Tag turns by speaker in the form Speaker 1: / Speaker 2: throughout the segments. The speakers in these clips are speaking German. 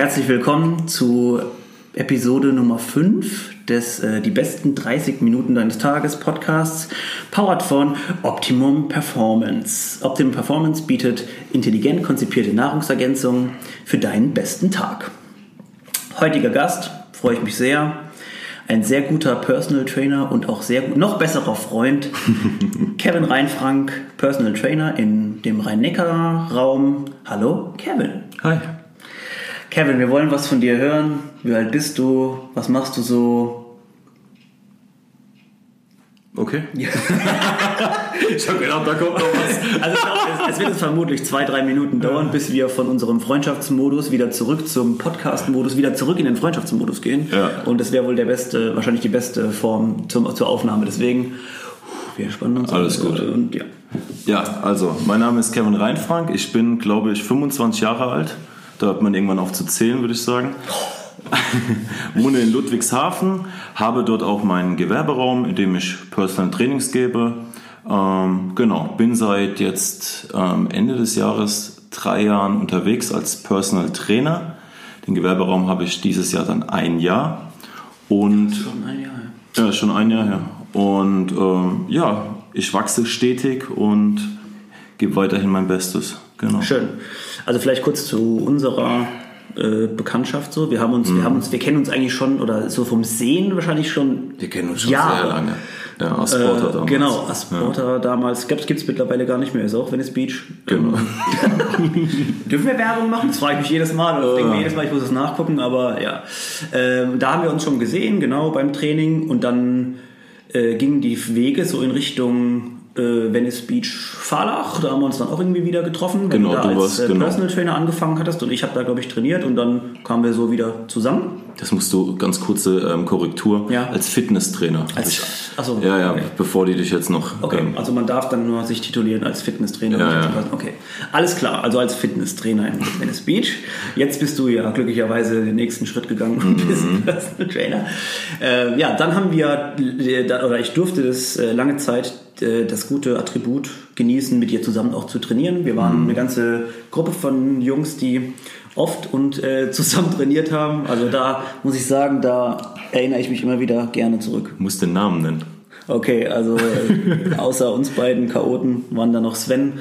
Speaker 1: Herzlich willkommen zu Episode Nummer 5 des äh, Die besten 30 Minuten deines Tages Podcasts, powered von Optimum Performance. Optimum Performance bietet intelligent konzipierte Nahrungsergänzungen für deinen besten Tag. Heutiger Gast, freue ich mich sehr, ein sehr guter Personal Trainer und auch sehr gut, noch besserer Freund, Kevin Reinfrank, Personal Trainer in dem Rhein-Neckar-Raum. Hallo, Kevin.
Speaker 2: Hi.
Speaker 1: Kevin, wir wollen was von dir hören. Wie alt bist du? Was machst du so?
Speaker 2: Okay. ich habe gedacht, da kommt noch was.
Speaker 1: Also ich glaube, es, wird jetzt vermutlich zwei, drei Minuten dauern, bis wir von unserem Freundschaftsmodus wieder zurück zum Podcast-Modus, wieder zurück in den Freundschaftsmodus gehen.
Speaker 2: Ja.
Speaker 1: Und das wäre wohl der beste, wahrscheinlich die beste Form zum, zur Aufnahme. Deswegen, wir spannen uns.
Speaker 2: Alles gut.
Speaker 1: Und ja.
Speaker 2: Ja, also, mein Name ist Kevin Reinfrank. Ich bin, glaube ich, 25 Jahre alt. Da hört man irgendwann auf zu zählen, würde ich sagen. Wohne in Ludwigshafen, habe dort auch meinen Gewerberaum, in dem ich Personal Trainings gebe. Ähm, genau, bin seit jetzt ähm, Ende des Jahres drei Jahren unterwegs als Personal Trainer. Den Gewerberaum habe ich dieses Jahr dann ein Jahr. Und
Speaker 1: Schon ein Jahr, ja.
Speaker 2: ja, schon ein Jahr her. Und ähm, ja, ich wachse stetig und gebe weiterhin mein Bestes. Genau.
Speaker 1: Schön. Also vielleicht kurz zu unserer äh, Bekanntschaft so. Wir haben uns, wir haben uns, wir kennen uns eigentlich schon oder so vom Sehen wahrscheinlich schon.
Speaker 2: Wir kennen uns schon
Speaker 1: Jahre.
Speaker 2: sehr lange. Ja, Asporta
Speaker 1: Äh,
Speaker 2: damals.
Speaker 1: genau, Asporta damals. Gibt es mittlerweile gar nicht mehr, ist auch Venice Beach.
Speaker 2: Genau.
Speaker 1: Dürfen wir Werbung machen? Das frage ich mich jedes Mal. Oder ich denke mir jedes Mal, ich muss es nachgucken, aber ja. Ähm, da haben wir uns schon gesehen, genau beim Training. Und dann äh, gingen die Wege so in Richtung äh, Venice Beach Fahrlach. Da haben wir uns dann auch irgendwie wieder getroffen, wenn
Speaker 2: Genau,
Speaker 1: du da als
Speaker 2: warst-
Speaker 1: äh,
Speaker 2: genau.
Speaker 1: Personal Trainer angefangen hattest. Und ich habe da, glaube ich, trainiert. Und dann kamen wir so wieder zusammen.
Speaker 2: Das musst du, ganz kurze ähm, Korrektur,
Speaker 1: Ja.
Speaker 2: als Fitnesstrainer.
Speaker 1: Als, achso,
Speaker 2: ja, ja,
Speaker 1: okay.
Speaker 2: bevor die dich jetzt noch...
Speaker 1: Okay,
Speaker 2: ähm,
Speaker 1: also man darf dann nur sich titulieren als Fitnesstrainer.
Speaker 2: Ja, ja.
Speaker 1: Okay, alles klar. Also als Fitnesstrainer in Venice Beach. Jetzt bist du ja glücklicherweise den nächsten Schritt gegangen und bist
Speaker 2: Mhm.
Speaker 1: Personal Trainer. Äh, ja, dann haben wir, äh, oder ich durfte das lange Zeit das gute Attribut genießen, mit dir zusammen auch zu trainieren. Wir
Speaker 2: Mhm.
Speaker 1: waren eine ganze Gruppe von Jungs, die oft und äh, zusammen trainiert haben. Also da muss ich sagen, da erinnere ich mich immer wieder gerne zurück.
Speaker 2: musst den Namen nennen.
Speaker 1: Okay, also äh, außer uns beiden Chaoten waren da noch Sven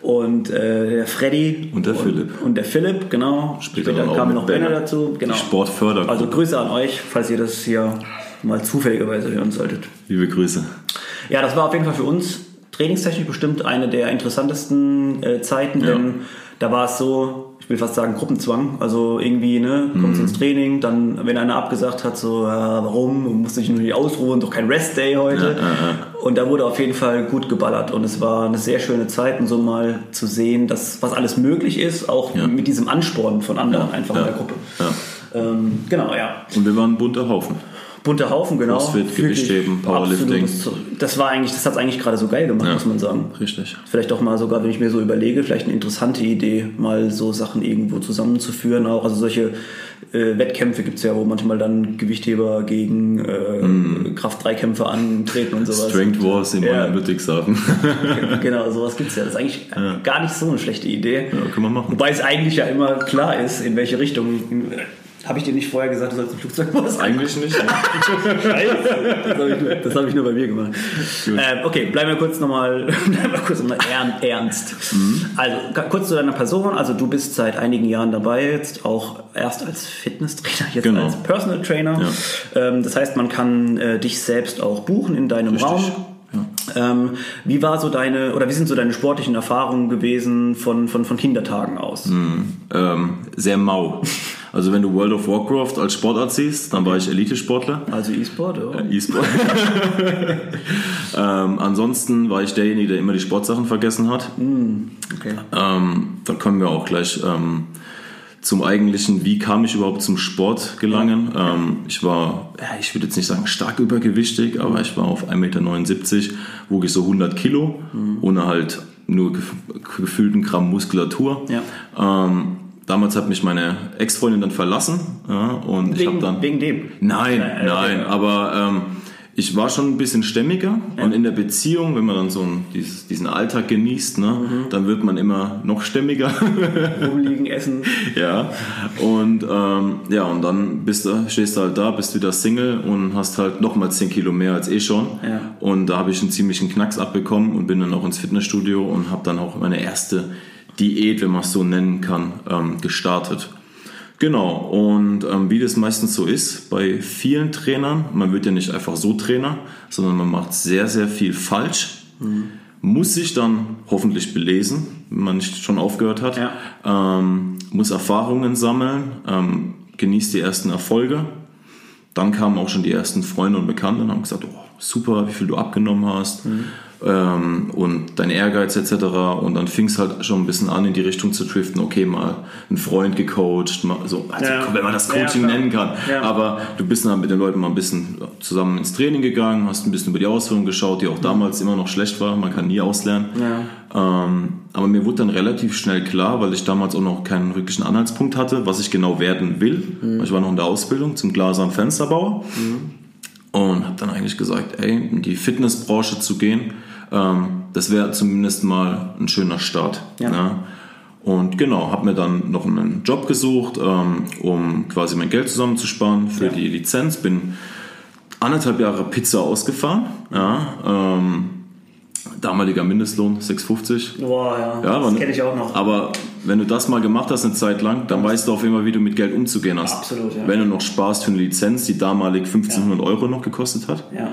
Speaker 1: und äh, der Freddy.
Speaker 2: Und der
Speaker 1: und,
Speaker 2: Philipp.
Speaker 1: Und der Philipp, genau.
Speaker 2: Später
Speaker 1: Später
Speaker 2: dann
Speaker 1: kam noch Benner dazu. Genau.
Speaker 2: Die Sportfördergruppe.
Speaker 1: Also Grüße an euch, falls ihr das hier mal zufälligerweise hören solltet.
Speaker 2: Liebe Grüße.
Speaker 1: Ja, das war auf jeden Fall für uns trainingstechnisch bestimmt eine der interessantesten äh, Zeiten,
Speaker 2: Ja.
Speaker 1: denn da war es so, ich will fast sagen Gruppenzwang. Also irgendwie, ne,
Speaker 2: Mhm.
Speaker 1: kommst ins Training, dann, wenn einer abgesagt hat, so, äh, warum, und musste ich nur nicht ausruhen, doch kein Rest-Day heute. Und da wurde auf jeden Fall gut geballert und es war eine sehr schöne Zeit, und so mal zu sehen, dass was alles möglich ist, auch
Speaker 2: Ja.
Speaker 1: mit diesem Ansporn von anderen einfach in
Speaker 2: Ja.
Speaker 1: der Gruppe.
Speaker 2: Ja.
Speaker 1: Ähm, genau, ja.
Speaker 2: Und wir waren ein bunter Haufen.
Speaker 1: Bunter Haufen, genau.
Speaker 2: Crossfit, Gewichtheben, Powerlifting.
Speaker 1: Das war eigentlich, das hat es eigentlich gerade so geil gemacht,
Speaker 2: Ja.
Speaker 1: muss man sagen.
Speaker 2: Richtig.
Speaker 1: Vielleicht auch mal sogar, wenn ich mir so überlege, vielleicht eine interessante Idee, mal so Sachen irgendwo zusammenzuführen. Auch also solche äh, Wettkämpfe gibt es ja, wo manchmal dann Gewichtheber gegen äh, Kraft-3-Kämpfe antreten und sowas.
Speaker 2: Strength Wars in
Speaker 1: Ja.
Speaker 2: Ludwigshafen.
Speaker 1: Genau, sowas gibt es ja. Das ist eigentlich äh, gar nicht so eine schlechte Idee.
Speaker 2: ja, können wir machen.
Speaker 1: Wobei es eigentlich ja immer klar ist, in welche Richtung. Habe ich dir nicht vorher gesagt, du sollst ein Flugzeug machen?
Speaker 2: Eigentlich nicht. ne?
Speaker 1: Das habe ich, hab ich nur bei mir gemacht. Ähm, okay, bleiben wir kurz nochmal noch ernst. Also ka- kurz zu deiner Person. Also du bist seit einigen Jahren dabei, jetzt auch erst als Fitnesstrainer, jetzt
Speaker 2: Genau.
Speaker 1: als Personal Trainer. Ähm, das heißt, man kann äh, dich selbst auch buchen in deinem
Speaker 2: Richtig.
Speaker 1: Raum. Ähm, wie war so deine oder wie sind so deine sportlichen Erfahrungen gewesen von, von, von Kindertagen aus?
Speaker 2: ähm, sehr mau. Also wenn du World of Warcraft als Sportart siehst, dann war ich Elite-Sportler.
Speaker 1: Also E-Sport, oder?
Speaker 2: E-Sport. ähm, ansonsten war ich derjenige, der immer die Sportsachen vergessen hat.
Speaker 1: Okay.
Speaker 2: Ähm, dann kommen wir auch gleich ähm, zum eigentlichen, wie kam ich überhaupt zum Sport gelangen. Ähm, ich war, ja, ich würde jetzt nicht sagen stark übergewichtig, aber ich war auf 1,79 Meter, wog ich so 100 Kilo, ohne halt nur gef- gefühlten Gramm Muskulatur.
Speaker 1: Ja.
Speaker 2: Ähm, damals hat mich meine Ex-Freundin dann verlassen ja, und ich habe
Speaker 1: Wegen,
Speaker 2: dann
Speaker 1: wegen dem.
Speaker 2: Nein,
Speaker 1: Äh,
Speaker 2: nein, aber ähm, ich war schon ein bisschen stämmiger und in der Beziehung, wenn man dann so einen, dieses, diesen Alltag genießt, ne,
Speaker 1: Mhm.
Speaker 2: dann wird man immer noch stämmiger.
Speaker 1: Rumliegen, essen.
Speaker 2: ja. Und ähm, ja, und dann bist du, stehst du halt da, bist wieder Single und hast halt nochmal 10 Kilo mehr als eh schon.
Speaker 1: Ja.
Speaker 2: Und da habe ich einen ziemlichen Knacks abbekommen und bin dann auch ins Fitnessstudio und habe dann auch meine erste Diät, wenn man es so nennen kann, ähm, gestartet. Genau, und ähm, wie das meistens so ist bei vielen Trainern, man wird ja nicht einfach so Trainer, sondern man macht sehr, sehr viel falsch, muss sich dann hoffentlich belesen, wenn man nicht schon aufgehört hat,
Speaker 1: Ja.
Speaker 2: ähm, muss Erfahrungen sammeln, ähm, genießt die ersten Erfolge. Dann kamen auch schon die ersten Freunde und Bekannte und haben gesagt, oh, super, wie viel du abgenommen hast ähm, und dein Ehrgeiz etc. Und dann fing es halt schon ein bisschen an, in die Richtung zu driften, okay, mal ein Freund gecoacht, mal so, also,
Speaker 1: Ja.
Speaker 2: wenn man das
Speaker 1: Ja,
Speaker 2: Coaching
Speaker 1: klar.
Speaker 2: nennen kann.
Speaker 1: Ja.
Speaker 2: Aber du bist dann mit den Leuten mal ein bisschen zusammen ins Training gegangen, hast ein bisschen über die Ausführung geschaut, die auch damals immer noch schlecht war, man kann nie auslernen.
Speaker 1: Ja.
Speaker 2: Ähm, aber mir wurde dann relativ schnell klar, weil ich damals auch noch keinen wirklichen Anhaltspunkt hatte, was ich genau werden will. Ich war noch in der Ausbildung zum Glaser- und Fensterbauer und habe dann eigentlich gesagt, ey, in die Fitnessbranche zu gehen, ähm, das wäre zumindest mal ein schöner Start.
Speaker 1: Ja.
Speaker 2: ne? Und genau, habe mir dann noch einen Job gesucht, ähm, um quasi mein Geld zusammenzusparen für
Speaker 1: Ja.
Speaker 2: die Lizenz. Bin anderthalb Jahre Pizza ausgefahren. Ja, ähm, damaliger Mindestlohn 6,50.
Speaker 1: Boah, ja.
Speaker 2: Ja,
Speaker 1: das kenne ich auch noch.
Speaker 2: Aber wenn du das mal gemacht hast eine Zeit lang, dann weißt du auf jeden Fall, wie du mit Geld umzugehen hast.
Speaker 1: Absolut, ja.
Speaker 2: Wenn du noch sparst für eine Lizenz, die damalig 1500 Euro noch gekostet hat,
Speaker 1: Ja.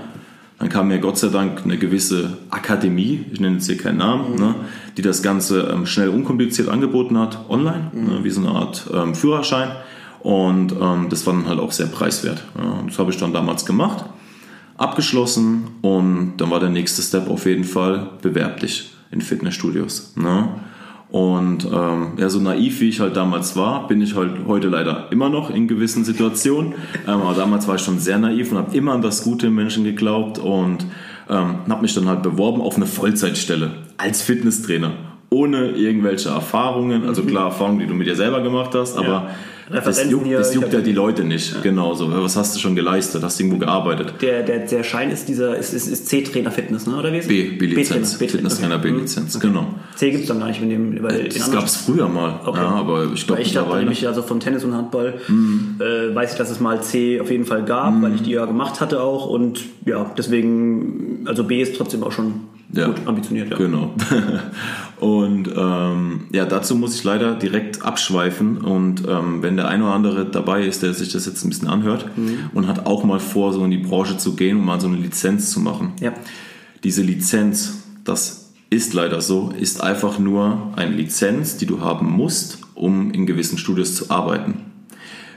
Speaker 2: Dann kam mir Gott sei Dank eine gewisse Akademie, ich nenne jetzt hier keinen Namen, ne, die das Ganze ähm, schnell unkompliziert angeboten hat, online, ne, wie so eine Art ähm, Führerschein. Und ähm, das war dann halt auch sehr preiswert. Ja, das habe ich dann damals gemacht, abgeschlossen und dann war der nächste Step auf jeden Fall, bewerb dich in Fitnessstudios. Ne? Und ähm, ja, so naiv wie ich halt damals war, bin ich halt heute leider immer noch in gewissen Situationen. ähm, aber damals war ich schon sehr naiv und habe immer an das Gute im Menschen geglaubt und ähm, habe mich dann halt beworben auf eine Vollzeitstelle als Fitnesstrainer. Ohne irgendwelche Erfahrungen, also klar Erfahrungen, die du mit dir selber gemacht hast, aber das
Speaker 1: Referenzen
Speaker 2: juckt,
Speaker 1: hier,
Speaker 2: das juckt ja die Leute nicht. Genau so. Was hast du schon geleistet? Hast du irgendwo gearbeitet?
Speaker 1: Der, der, der Schein ist dieser, ist, ist, ist C-Trainer Fitness, ne? Oder wie ist?
Speaker 2: B, B-Lizenz. Fitnesstrainer
Speaker 1: okay.
Speaker 2: B-Lizenz, genau.
Speaker 1: C gibt es dann gar nicht mit dem, weil in
Speaker 2: Das
Speaker 1: anderen-
Speaker 2: gab es früher mal,
Speaker 1: Okay.
Speaker 2: ja, aber ich glaube
Speaker 1: Weil ich habe nämlich also vom Tennis und Handball
Speaker 2: Mhm.
Speaker 1: äh, weiß ich, dass es mal C auf jeden Fall gab, weil ich die ja gemacht hatte auch und ja, deswegen, also B ist trotzdem auch schon
Speaker 2: Ja.
Speaker 1: gut ambitioniert. Ja.
Speaker 2: Genau. und ähm, ja, dazu muss ich leider direkt abschweifen. Und ähm, wenn der eine oder andere dabei ist, der sich das jetzt ein bisschen anhört und hat auch mal vor, so in die Branche zu gehen und mal so eine Lizenz zu machen.
Speaker 1: Ja.
Speaker 2: Diese Lizenz, das ist leider so, ist einfach nur eine Lizenz, die du haben musst, um in gewissen Studios zu arbeiten.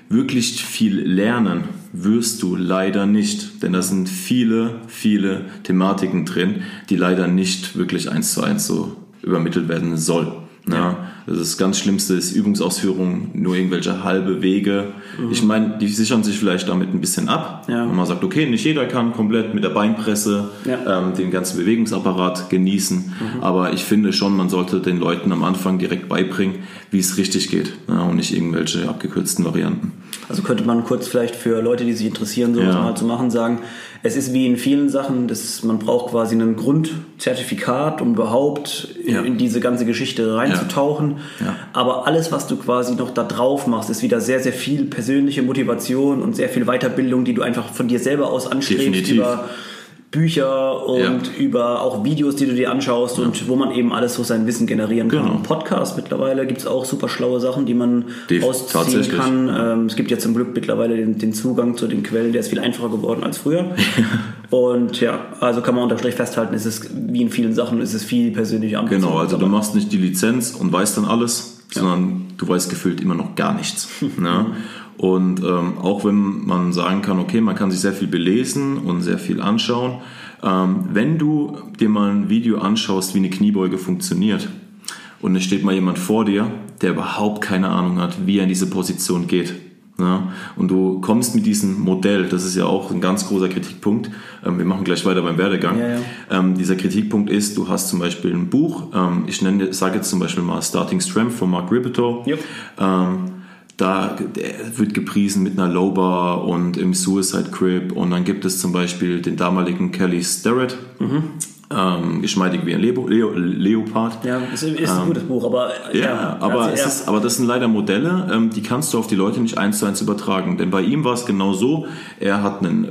Speaker 2: Wirklich viel lernen wirst du leider nicht, denn da sind viele, viele Thematiken drin, die leider nicht wirklich eins zu eins so übermittelt werden soll. Ja, das, ist das ganz Schlimmste ist Übungsausführung, nur irgendwelche halbe Wege. Ich meine, die sichern sich vielleicht damit ein bisschen ab.
Speaker 1: Ja.
Speaker 2: Und man sagt, okay, nicht jeder kann komplett mit der Beinpresse
Speaker 1: Ja.
Speaker 2: ähm, den ganzen Bewegungsapparat genießen. Aber ich finde schon, man sollte den Leuten am Anfang direkt beibringen, wie es richtig geht ja, und nicht irgendwelche abgekürzten Varianten.
Speaker 1: Also könnte man kurz vielleicht für Leute, die sich interessieren, sowas
Speaker 2: Ja.
Speaker 1: mal zu machen, sagen, es ist wie in vielen Sachen, das, man braucht quasi ein Grundzertifikat, um überhaupt in,
Speaker 2: Ja.
Speaker 1: in diese ganze Geschichte reinzutauchen.
Speaker 2: Ja.
Speaker 1: Aber alles, was du quasi noch da drauf machst, ist wieder sehr, sehr viel persönliche Motivation und sehr viel Weiterbildung, die du einfach von dir selber aus anstrebst
Speaker 2: Definitiv.
Speaker 1: über Bücher und
Speaker 2: Ja.
Speaker 1: über auch Videos, die du dir anschaust und wo man eben alles so sein Wissen generieren kann.
Speaker 2: Genau.
Speaker 1: Podcast mittlerweile gibt es auch super schlaue Sachen, die man
Speaker 2: Def-
Speaker 1: ausziehen kann. Ähm, es gibt ja zum Glück mittlerweile den, den Zugang zu den Quellen, der ist viel einfacher geworden als früher. und ja, also kann man unterm Strich festhalten, es ist wie in vielen Sachen, es ist viel persönliche Ambition.
Speaker 2: Genau, also du machst nicht die Lizenz und weißt dann alles, sondern du weißt gefühlt immer noch gar nichts. ne? Und ähm, auch wenn man sagen kann, okay, man kann sich sehr viel belesen und sehr viel anschauen, ähm, wenn du dir mal ein Video anschaust, wie eine Kniebeuge funktioniert, und es steht mal jemand vor dir, der überhaupt keine Ahnung hat, wie er in diese Position geht. Ja, und du kommst mit diesem Modell, das ist ja auch ein ganz großer Kritikpunkt. Ähm, wir machen gleich weiter beim Werdegang.
Speaker 1: Ja, ja.
Speaker 2: Ähm, dieser Kritikpunkt ist, du hast zum Beispiel ein Buch, ähm, ich nenne, sage jetzt zum Beispiel mal Starting Strength von Mark Ribito.
Speaker 1: Jupp.
Speaker 2: Ähm, da wird gepriesen mit einer Low Bar und im Suicide Crib. Und dann gibt es zum Beispiel den damaligen Kelly Starrett. Ähm, geschmeidig wie ein Leo, Leo, Leopard.
Speaker 1: Ja, ist, ist ein gutes Buch, aber
Speaker 2: Ja,
Speaker 1: ja,
Speaker 2: aber,
Speaker 1: also, ja.
Speaker 2: ist, aber das sind leider Modelle, ähm, die kannst du auf die Leute nicht eins zu eins übertragen. Denn bei ihm war es genau so, er hat einen,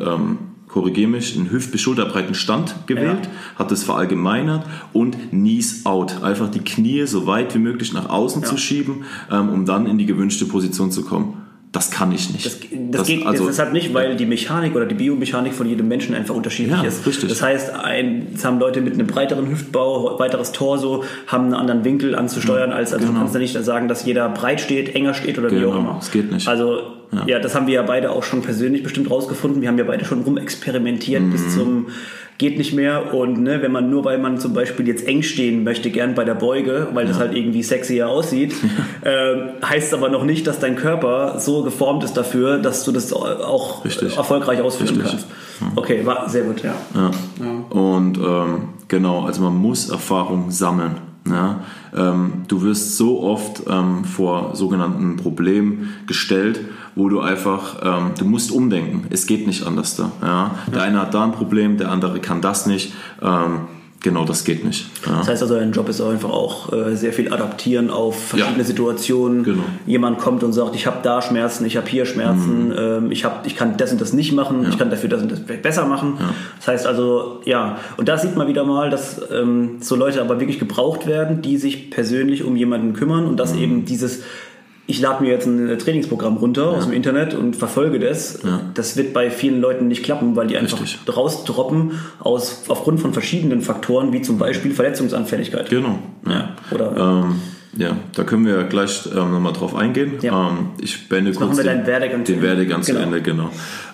Speaker 2: ähm, korrigier mich, einen hüft- bis schulterbreiten Stand gewählt, hat es verallgemeinert und Knees out. Einfach die Knie so weit wie möglich nach außen zu schieben, ähm, um dann in die gewünschte Position zu kommen. Das kann ich nicht.
Speaker 1: Das, das, geht
Speaker 2: also-
Speaker 1: deshalb nicht, weil die Mechanik oder die Biomechanik von jedem Menschen einfach unterschiedlich
Speaker 2: Ja,
Speaker 1: ist.
Speaker 2: richtig.
Speaker 1: Das heißt, ein, es haben Leute mit einem breiteren Hüftbau, weiteres Torso, haben einen anderen Winkel anzusteuern, als also du kannst ja nicht sagen, dass jeder breit steht, enger steht oder wie
Speaker 2: Genau,
Speaker 1: auch immer.
Speaker 2: das geht nicht.
Speaker 1: Also ja. das haben wir ja beide auch schon persönlich bestimmt rausgefunden. Wir haben ja beide schon rumexperimentiert
Speaker 2: Mhm.
Speaker 1: bis zum geht nicht mehr und ne, wenn man nur weil man zum Beispiel jetzt eng stehen möchte, gern bei der Beuge, weil das halt irgendwie sexier aussieht, ähm, heißt aber noch nicht, dass dein Körper so geformt ist dafür, dass du das auch
Speaker 2: Richtig.
Speaker 1: erfolgreich ausführen
Speaker 2: Richtig.
Speaker 1: kannst. Okay, war sehr gut, ja.
Speaker 2: Ja. Und ähm, genau, also man muss Erfahrung sammeln. Ja? Ähm, du wirst so oft ähm, vor sogenannten Problemen gestellt, wo du einfach, ähm, du musst umdenken. Es geht nicht anders da. Ja? Der eine hat da ein Problem, der andere kann das nicht. Genau, das geht nicht. Ja?
Speaker 1: Das heißt also, dein Job ist auch einfach auch äh, sehr viel adaptieren auf verschiedene
Speaker 2: Ja.
Speaker 1: Situationen.
Speaker 2: Genau.
Speaker 1: Jemand kommt und sagt, ich habe da Schmerzen, ich habe hier Schmerzen,
Speaker 2: Mhm.
Speaker 1: ähm, ich, hab, ich kann das und das nicht machen, ich kann dafür das und das besser machen. Das heißt also, ja, und da sieht man wieder mal, dass ähm, so Leute aber wirklich gebraucht werden, die sich persönlich um jemanden kümmern und
Speaker 2: Mhm.
Speaker 1: dass eben dieses ich lade mir jetzt ein äh, Trainingsprogramm runter aus dem Internet und verfolge das. Das wird bei vielen Leuten nicht klappen, weil die einfach
Speaker 2: Richtig.
Speaker 1: rausdroppen aus, aufgrund von verschiedenen Faktoren, wie zum Beispiel Verletzungsanfälligkeit.
Speaker 2: Genau.
Speaker 1: Ja. Oder
Speaker 2: Ähm, ja, da können wir gleich ähm, nochmal drauf eingehen.
Speaker 1: Ja.
Speaker 2: Ähm, ich beende kurz
Speaker 1: machen wir
Speaker 2: den,
Speaker 1: deinen Werdegang zu
Speaker 2: den. Werdegang zu
Speaker 1: Genau.
Speaker 2: Ende, genau.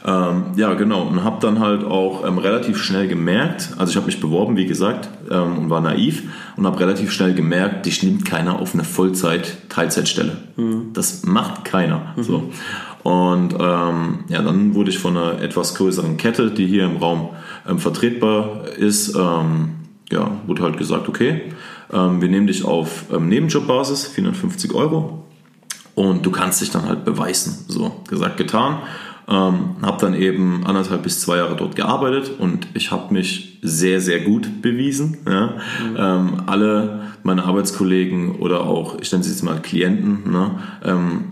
Speaker 2: Ähm, ja, genau. Und habe dann halt auch ähm, relativ schnell gemerkt, also ich habe mich beworben, wie gesagt, ähm, und war naiv und habe relativ schnell gemerkt, dich nimmt keiner auf eine Vollzeit-Teilzeitstelle.
Speaker 1: Mhm.
Speaker 2: Das macht keiner. So. Und ähm, ja, dann wurde ich von einer etwas größeren Kette, die hier im Raum ähm, vertretbar ist, ähm, ja, wurde halt gesagt, okay, ähm, wir nehmen dich auf ähm, Nebenjobbasis, 450 Euro, und du kannst dich dann halt beweisen. So, gesagt, getan. Ähm, habe dann eben anderthalb bis zwei Jahre dort gearbeitet und ich habe mich sehr, sehr gut bewiesen. Ja? Ähm, alle meine Arbeitskollegen oder auch, ich nenne sie jetzt mal Klienten, ne, ähm,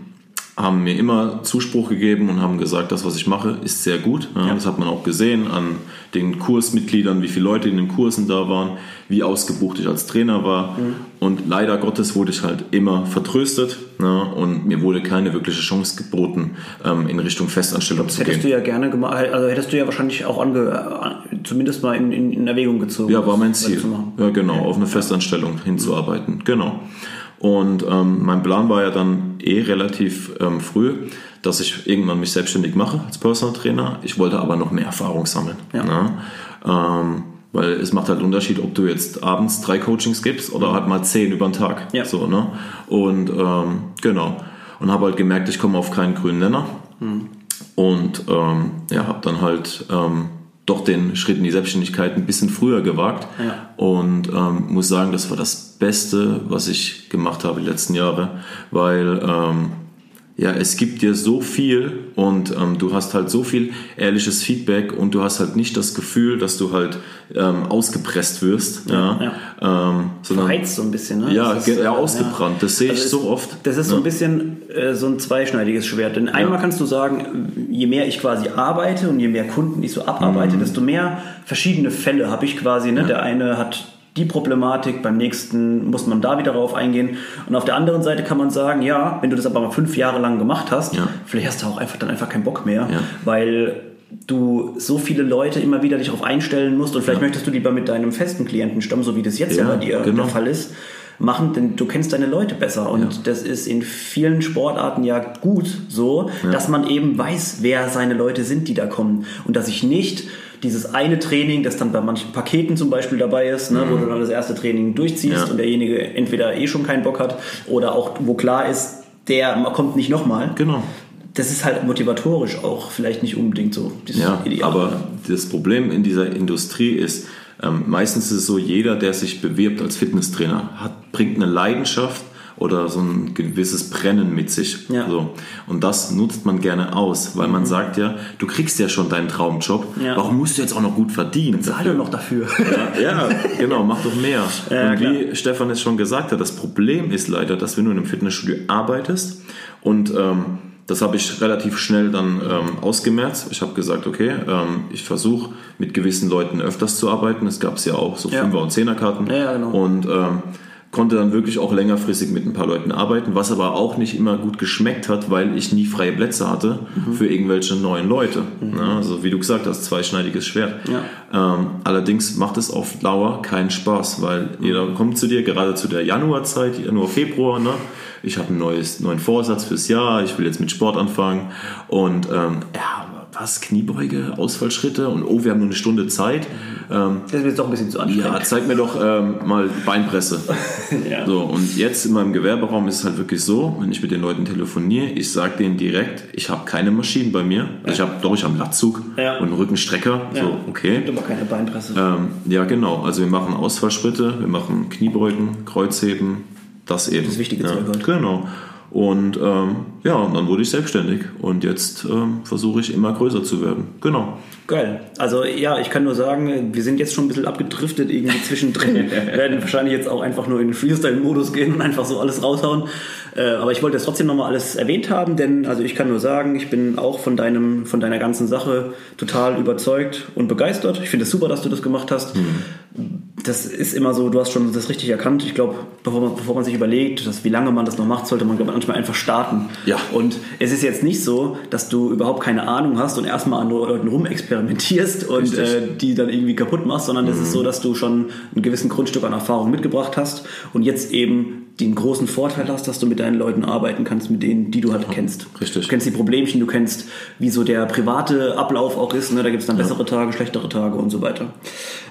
Speaker 2: haben mir immer Zuspruch gegeben und haben gesagt, das, was ich mache, ist sehr gut. Ja, Das hat man auch gesehen an den Kursmitgliedern, wie viele Leute in den Kursen da waren, wie ausgebucht ich als Trainer war. Und leider Gottes wurde ich halt immer vertröstet ne, und mir wurde keine wirkliche Chance geboten, ähm, in Richtung Festanstellung zu
Speaker 1: hättest
Speaker 2: gehen.
Speaker 1: du ja gerne gemacht, also hättest du ja wahrscheinlich auch ange, zumindest mal in, in, in Erwägung gezogen.
Speaker 2: Ja, war mein
Speaker 1: das
Speaker 2: Ziel. Ja, genau, auf eine Festanstellung hinzuarbeiten. Genau. Und ähm, mein Plan war ja dann eh relativ ähm, früh, dass ich irgendwann mich selbstständig mache als Personal Trainer. Ich wollte aber noch mehr Erfahrung sammeln.
Speaker 1: Ja.
Speaker 2: Ne? Ähm, weil es macht halt Unterschied, ob du jetzt abends drei Coachings gibst oder halt mal zehn über den Tag.
Speaker 1: Ja.
Speaker 2: So, ne? Und ähm, genau. Und habe halt gemerkt, ich komme auf keinen grünen Nenner. Und ähm, ja, habe dann halt ähm, doch den Schritt in die Selbstständigkeit ein bisschen früher gewagt.
Speaker 1: Ja.
Speaker 2: Und ähm, muss sagen, das war das Beste, was ich gemacht habe die letzten Jahre, weil ähm, ja, es gibt dir so viel und ähm, du hast halt so viel ehrliches Feedback und du hast halt nicht das Gefühl, dass du halt ähm, ausgepresst wirst, ja, Ähm, sondern
Speaker 1: Verheizt so ein bisschen, ne?
Speaker 2: ja,
Speaker 1: ist,
Speaker 2: ja,
Speaker 1: äh,
Speaker 2: ausgebrannt. Das sehe ich
Speaker 1: Also
Speaker 2: so oft.
Speaker 1: Das ist so ein bisschen äh, so ein zweischneidiges Schwert. Denn einmal kannst du sagen, je mehr ich quasi arbeite und je mehr Kunden ich so abarbeite,
Speaker 2: Mhm.
Speaker 1: desto mehr verschiedene Fälle habe ich quasi. Ne? Der eine hat die Problematik, beim nächsten muss man da wieder drauf eingehen. Und auf der anderen Seite kann man sagen, ja, wenn du das aber mal fünf Jahre lang gemacht hast,
Speaker 2: Ja.
Speaker 1: vielleicht hast du auch einfach dann einfach keinen Bock mehr,
Speaker 2: Ja.
Speaker 1: weil du so viele Leute immer wieder dich darauf einstellen musst und vielleicht möchtest du lieber mit deinem festen Klientenstamm, so wie das jetzt ja,
Speaker 2: Ja,
Speaker 1: bei dir
Speaker 2: genau.
Speaker 1: der Fall ist, machen, denn du kennst deine Leute besser und
Speaker 2: Ja.
Speaker 1: das ist in vielen Sportarten ja gut so, dass man eben weiß, wer seine Leute sind, die da kommen und dass ich nicht dieses eine Training, das dann bei manchen Paketen zum Beispiel dabei ist, ne, wo du dann das erste Training durchziehst
Speaker 2: Mhm. Ja.
Speaker 1: und derjenige entweder eh schon keinen Bock hat oder auch wo klar ist, der kommt nicht nochmal.
Speaker 2: Genau.
Speaker 1: Das ist halt motivatorisch auch vielleicht nicht unbedingt so
Speaker 2: Ja,
Speaker 1: Ideale.
Speaker 2: aber das Problem in dieser Industrie ist, ähm, meistens ist es so, jeder, der sich bewirbt als Fitnesstrainer, hat, bringt eine Leidenschaft oder so ein gewisses Brennen mit sich.
Speaker 1: Ja.
Speaker 2: So. Und das nutzt man gerne aus, weil man sagt ja, du kriegst ja schon deinen Traumjob,
Speaker 1: Ja.
Speaker 2: warum musst du jetzt auch noch gut verdienen?
Speaker 1: Zahl doch noch dafür.
Speaker 2: Ja, genau, mach doch mehr.
Speaker 1: Ja,
Speaker 2: und
Speaker 1: klar.
Speaker 2: wie Stefan es schon gesagt hat, das Problem ist leider, dass wenn du in einem Fitnessstudio arbeitest und ähm, das habe ich relativ schnell dann ähm, ausgemerzt. Ich habe gesagt, okay, ähm, ich versuche mit gewissen Leuten öfters zu arbeiten. Es gab ja auch so
Speaker 1: Ja.
Speaker 2: Fünfer- und Zehnerkarten.
Speaker 1: Ja, ja, genau.
Speaker 2: Und ähm, konnte dann wirklich auch längerfristig mit ein paar Leuten arbeiten, was aber auch nicht immer gut geschmeckt hat, weil ich nie freie Plätze hatte
Speaker 1: Mhm.
Speaker 2: für irgendwelche neuen Leute. Ne? Also wie du gesagt hast, zweischneidiges Schwert.
Speaker 1: Ja.
Speaker 2: Ähm, allerdings macht es auf Dauer keinen Spaß, weil jeder kommt zu dir, gerade zu der Januarzeit, Januar, Februar, ne? ich habe einen neues, neuen Vorsatz fürs Jahr, ich will jetzt mit Sport anfangen und ähm, ja, was, Kniebeuge, Ausfallschritte und oh, wir haben nur eine Stunde Zeit. Ähm,
Speaker 1: Das ist jetzt doch ein bisschen zu
Speaker 2: ja,
Speaker 1: anstrengend.
Speaker 2: zeig mir doch ähm, mal Beinpresse.
Speaker 1: Ja.
Speaker 2: So, und jetzt in meinem Gewerberaum ist es halt wirklich so, wenn ich mit den Leuten telefoniere, ich sage denen direkt, ich habe keine Maschinen bei mir. Ich habe doch, ich habe einen Latzug
Speaker 1: Ja.
Speaker 2: und einen Rückenstrecker.
Speaker 1: Ja.
Speaker 2: So, okay.
Speaker 1: Gibt aber keine Beinpresse.
Speaker 2: Ähm, ja, genau. Also wir machen Ausfallschritte, wir machen Kniebeugen, Kreuzheben, das eben.
Speaker 1: Das wichtige
Speaker 2: ja,
Speaker 1: Zeug halt.
Speaker 2: Genau. Und ähm, ja, und dann wurde ich selbstständig und jetzt ähm, versuche ich immer größer zu werden. Genau.
Speaker 1: Geil. Also ja, ich kann nur sagen, wir sind jetzt schon ein bisschen abgedriftet irgendwie zwischendrin. Wir werden wahrscheinlich jetzt auch einfach nur in den Freestyle-Modus gehen und einfach so alles raushauen. Äh, aber ich wollte jetzt trotzdem nochmal alles erwähnt haben, denn also ich kann nur sagen, ich bin auch von deinem, von deiner ganzen Sache total überzeugt und begeistert. Ich finde es super, dass du das gemacht hast. Das ist immer so, du hast schon das richtig erkannt. Ich glaube, bevor man, bevor man sich überlegt, dass, wie lange man das noch macht, sollte man glaube ich, manchmal einfach starten.
Speaker 2: Ja.
Speaker 1: Und es ist jetzt nicht so, dass du überhaupt keine Ahnung hast und erstmal an Leuten rumexperimentierst und äh, die dann irgendwie kaputt machst, sondern es ist so, dass du schon ein gewissen Grundstück an Erfahrung mitgebracht hast und jetzt eben den großen Vorteil hast, dass du mit deinen Leuten arbeiten kannst, mit denen, die du halt kennst.
Speaker 2: richtig.
Speaker 1: Du kennst die Problemchen, du kennst, wie so der private Ablauf auch ist. Ne? Da gibt es dann bessere Tage, schlechtere Tage und so weiter.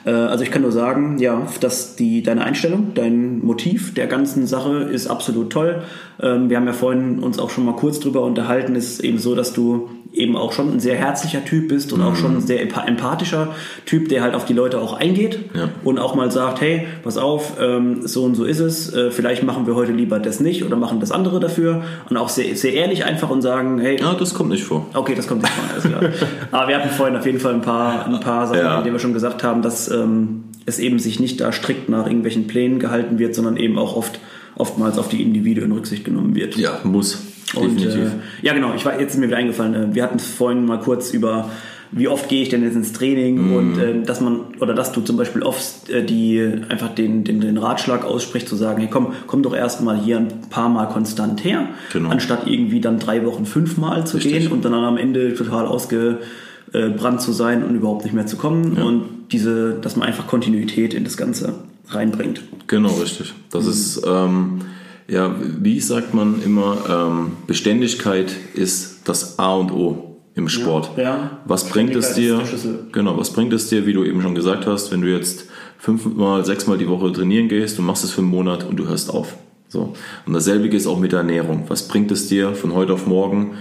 Speaker 1: Äh, also ich kann nur sagen, ja, dass die, deine Einstellung, dein Motiv der ganzen Sache ist absolut toll. Ähm, wir haben ja vorhin uns auch schon mal kurz drüber unterhalten. Es ist eben so, dass du eben auch schon ein sehr herzlicher Typ bist und auch schon ein sehr empa- empathischer Typ, der halt auf die Leute auch eingeht
Speaker 2: Ja.
Speaker 1: und auch mal sagt, hey, pass auf, ähm, so und so ist es, äh, vielleicht machen wir heute lieber das nicht oder machen das andere dafür und auch sehr, sehr ehrlich einfach und sagen, hey,
Speaker 2: Ja, das kommt nicht vor.
Speaker 1: Okay, das kommt nicht vor, alles klar. Aber wir hatten vorhin auf jeden Fall ein paar, ein paar Sachen,
Speaker 2: Ja.
Speaker 1: in denen wir schon gesagt haben, dass ähm, es eben sich nicht da strikt nach irgendwelchen Plänen gehalten wird, sondern eben auch oft oftmals auf die Individuen Rücksicht genommen wird.
Speaker 2: Ja, muss.
Speaker 1: Und,
Speaker 2: Definitiv.
Speaker 1: äh, ja, genau. Ich war, jetzt ist mir wieder eingefallen. Äh, wir hatten es vorhin mal kurz über, wie oft gehe ich denn jetzt ins Training
Speaker 2: Mhm.
Speaker 1: und äh, dass man oder dass du zum Beispiel oft äh, die einfach den, den, den Ratschlag aussprichst, zu sagen, hey, komm, komm doch erst mal hier ein paar Mal konstant her,
Speaker 2: Genau.
Speaker 1: anstatt irgendwie dann drei Wochen fünfmal zu
Speaker 2: Richtig.
Speaker 1: gehen und dann am Ende total ausgebrannt zu sein und überhaupt nicht mehr zu kommen und diese, dass man einfach Kontinuität in das Ganze reinbringt.
Speaker 2: Genau, richtig. Das ist, ähm, ja, wie sagt man immer, ähm, Beständigkeit ist das A und O im Sport.
Speaker 1: ja.
Speaker 2: Was bringt es dir? Genau, was bringt es dir, wie du eben schon gesagt hast, wenn du jetzt fünfmal, sechsmal die Woche trainieren gehst, du machst es für einen Monat und du hörst auf. So. Und dasselbe ist auch mit der Ernährung. Was bringt es dir, von heute auf morgen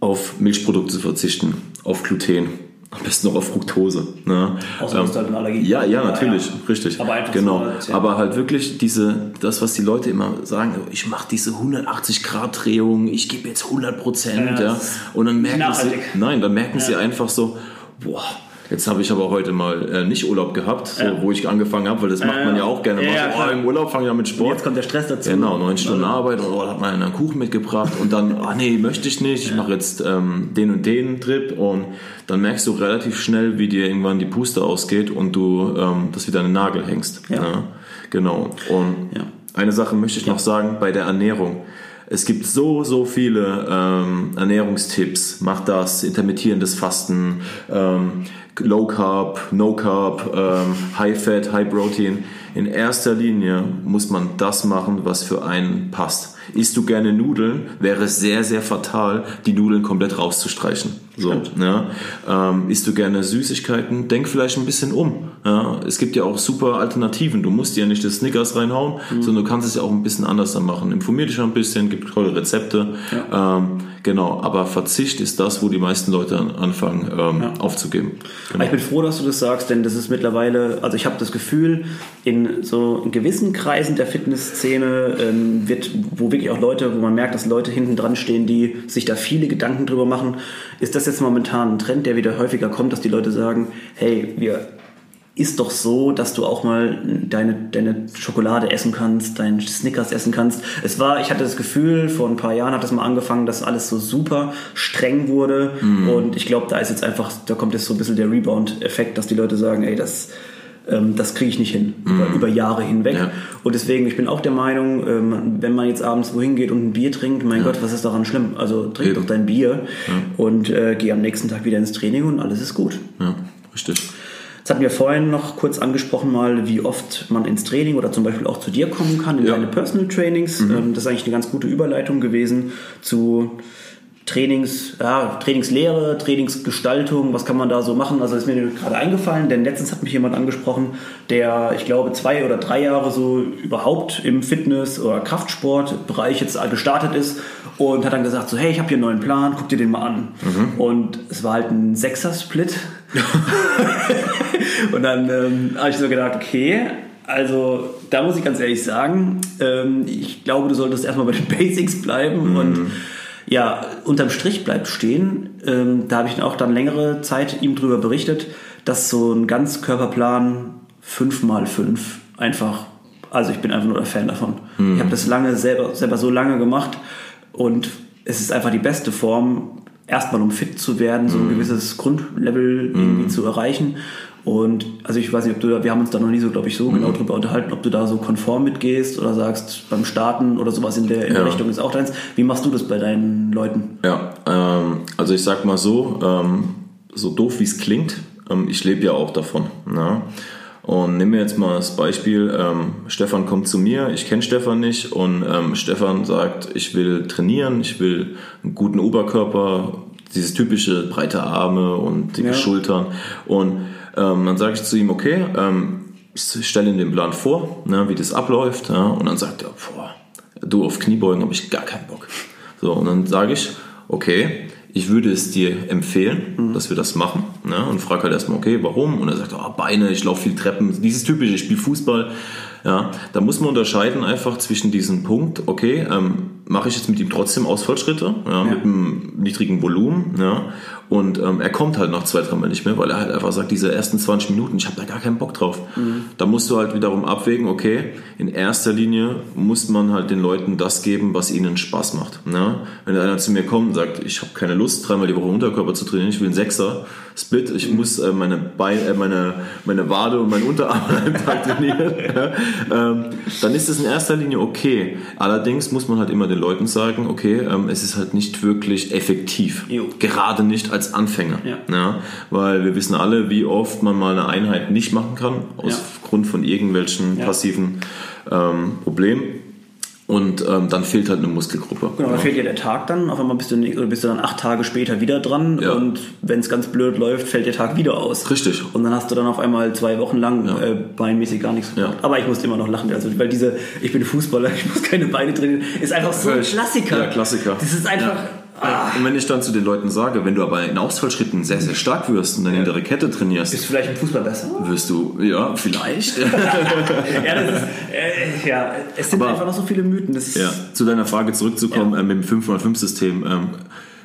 Speaker 2: auf Milchprodukte zu verzichten, auf Gluten, am besten noch auf Fructose. Ne?
Speaker 1: Außer du hast halt eine Allergie.
Speaker 2: Ja, ja, natürlich,
Speaker 1: ja.
Speaker 2: richtig.
Speaker 1: Aber einfach
Speaker 2: genau.
Speaker 1: so ja.
Speaker 2: Aber halt wirklich diese, das, was die Leute immer sagen, ich mache diese 180 Grad Drehung, ich gebe jetzt 100 Prozent,
Speaker 1: Ja,
Speaker 2: und dann merken sie, nein, dann merken sie einfach so, boah. Jetzt habe ich aber heute mal äh, nicht Urlaub gehabt, so,
Speaker 1: Ja.
Speaker 2: wo ich angefangen habe, weil das macht
Speaker 1: Ja,
Speaker 2: man
Speaker 1: ja.
Speaker 2: ja auch gerne
Speaker 1: Ja,
Speaker 2: mal.
Speaker 1: ja,
Speaker 2: so, oh, Im Urlaub fange ich an mit
Speaker 1: Und
Speaker 2: Sport.
Speaker 1: jetzt kommt der Stress dazu.
Speaker 2: Genau, neun Stunden Arbeit und oh, da hat man einen Kuchen mitgebracht und dann, ah nee, möchte ich nicht, ich mache jetzt ähm, den und den Trip und dann merkst du relativ schnell, wie dir irgendwann die Puste ausgeht und du ähm, das wieder an den Nagel hängst.
Speaker 1: Ja.
Speaker 2: Ne? Genau. Und
Speaker 1: Ja.
Speaker 2: eine Sache möchte ich noch sagen bei der Ernährung. Es gibt so, so viele ähm, Ernährungstipps. Mach das, intermittierendes Fasten, ähm, Low Carb, No Carb, ähm, High Fat, High Protein. In erster Linie muss man das machen, was für einen passt. Isst du gerne Nudeln, wäre es sehr, sehr fatal, die Nudeln komplett rauszustreichen. So, ja. ähm, isst du gerne Süßigkeiten, denk vielleicht ein bisschen um. Ja. Es gibt ja auch super Alternativen. Du musst ja nicht das Snickers reinhauen, mhm. sondern du kannst es ja auch ein bisschen anders dann machen. Informier dich ein bisschen, gibt tolle Rezepte. Ja. Ähm, genau, aber Verzicht ist das, wo die meisten Leute anfangen ähm, aufzugeben.
Speaker 1: Genau. Ich bin froh, dass du das sagst, denn das ist mittlerweile, also ich habe das Gefühl, in so gewissen Kreisen der Fitnessszene ähm, wird, wo wirklich auch Leute, wo man merkt, dass Leute hinten dran stehen, die sich da viele Gedanken drüber machen, ist das jetzt momentan ein Trend, der wieder häufiger kommt, dass die Leute sagen, hey, wir ist doch so, dass du auch mal deine, deine Schokolade essen kannst, deinen Snickers essen kannst. Es war, ich hatte das Gefühl, vor ein paar Jahren hat es mal angefangen, dass alles so super streng wurde. Mhm. Und ich glaube, da ist jetzt einfach, da kommt jetzt so ein bisschen der Rebound-Effekt, dass die Leute sagen, ey, das, das kriege ich nicht hin, mhm. über, über, Jahre hinweg. Ja. Und deswegen, ich bin auch der Meinung, ähm, wenn man jetzt abends wohin geht und ein Bier trinkt, mein ja. Gott, was ist daran schlimm? Also trink Eben. doch dein Bier ja. und äh, geh am nächsten Tag wieder ins Training und alles ist gut.
Speaker 2: Ja, richtig.
Speaker 1: Jetzt hatten wir vorhin noch kurz angesprochen mal, wie oft man ins Training oder zum Beispiel auch zu dir kommen kann in deine Personal Trainings. Mhm. Ähm, das ist eigentlich eine ganz gute Überleitung gewesen zu Trainings, ja, Trainingslehre, Trainingsgestaltung, was kann man da so machen? Also ist mir gerade eingefallen, denn letztens hat mich jemand angesprochen, der, ich glaube, zwei oder drei Jahre so überhaupt im Fitness- oder Kraftsportbereich jetzt gestartet ist und hat dann gesagt so, hey, ich habe hier einen neuen Plan, guck dir den mal an. Mhm. Und es war halt ein Sechser-Split. und dann ähm, habe ich so gedacht, okay, also da muss ich ganz ehrlich sagen, ähm, ich glaube, du solltest erstmal bei den Basics bleiben mhm. und ja, unterm Strich bleibt stehen. Ähm, da habe ich auch dann längere Zeit ihm drüber berichtet, dass so ein Ganzkörperplan 5x5 einfach, also ich bin einfach nur der Fan davon. Mhm. Ich habe das lange selber, selber so lange gemacht und es ist einfach die beste Form, erstmal um fit zu werden, so ein mhm. gewisses Grundlevel irgendwie mhm. zu erreichen. Und also ich weiß nicht, ob du da, wir haben uns da noch nie so, glaube ich, so genau mhm. drüber unterhalten, ob du da so konform mitgehst oder sagst, beim Starten oder sowas in der, in der Richtung ist auch deins. Wie machst du das bei deinen Leuten?
Speaker 2: Ja, ähm, also ich sag mal so, ähm, so doof wie es klingt, ähm, ich lebe ja auch davon. Ne? Und nehmen wir jetzt mal das Beispiel, ähm, Stefan kommt zu mir, ich kenne Stefan nicht und ähm, Stefan sagt, ich will trainieren, ich will einen guten Oberkörper, dieses typische breite Arme und dicke ja. Schultern und ähm, dann sage ich zu ihm, okay, ähm, ich stelle ihm den Plan vor, ne, wie das abläuft. Ja, und dann sagt er, boah, du auf Kniebeugen habe ich gar keinen Bock. So, und dann sage ich, okay, ich würde es dir empfehlen, mhm. dass wir das machen. Ne? Und frage halt erstmal, okay, warum? Und er sagt, oh, Beine, ich laufe viel Treppen. Dieses typische, ich spiele Fußball. Ja, da muss man unterscheiden einfach zwischen diesem Punkt, okay, ähm, mache ich jetzt mit ihm trotzdem Ausfallschritte, ja, ja. mit einem niedrigen Volumen, ja, und ähm, er kommt halt noch zwei, dreimal nicht mehr, weil er halt einfach sagt, diese ersten 20 Minuten, ich habe da gar keinen Bock drauf. Mhm. Da musst du halt wiederum abwägen, okay, in erster Linie muss man halt den Leuten das geben, was ihnen Spaß macht. Ne? Wenn einer zu mir kommt und sagt, ich habe keine Lust, dreimal die Woche Unterkörper zu trainieren, ich will einen Sechser, Split, ich muss äh, meine, Beine, äh, meine, meine Wade und meinen Unterarm Tag trainieren, ja, ähm, dann ist das in erster Linie okay. Allerdings muss man halt immer den Leuten sagen, okay, ähm, es ist halt nicht wirklich effektiv. Jo. Gerade nicht als Anfänger. Ja. ja. Weil wir wissen alle, wie oft man mal eine Einheit nicht machen kann, aus ja. von irgendwelchen passiven ähm, Problemen. Und ähm, dann fehlt halt eine Muskelgruppe.
Speaker 1: Genau, dann fehlt dir der Tag dann. Auf einmal bist du, oder bist du dann acht Tage später wieder dran. Ja. Und wenn es ganz blöd läuft, fällt der Tag wieder aus.
Speaker 2: Richtig.
Speaker 1: Und dann hast du dann auf einmal zwei Wochen lang ja. äh, beinmäßig gar nichts gemacht. Ja. Aber ich musste immer noch lachen. Also, weil diese, ich bin Fußballer, ich muss keine Beine trainieren, ist einfach so ein Klassiker.
Speaker 2: Ja, Klassiker.
Speaker 1: Das ist einfach
Speaker 2: Ah. Und wenn ich dann zu den Leuten sage, wenn du aber in Ausfallschritten sehr, sehr stark wirst und deine hintere Kette trainierst.
Speaker 1: Bist du vielleicht im Fußball besser?
Speaker 2: Wirst du, ja, vielleicht. ja,
Speaker 1: das ist, äh, ja, es sind aber, einfach noch so viele Mythen.
Speaker 2: ja, zu deiner Frage zurückzukommen ja. äh, mit dem 505-System. Ähm,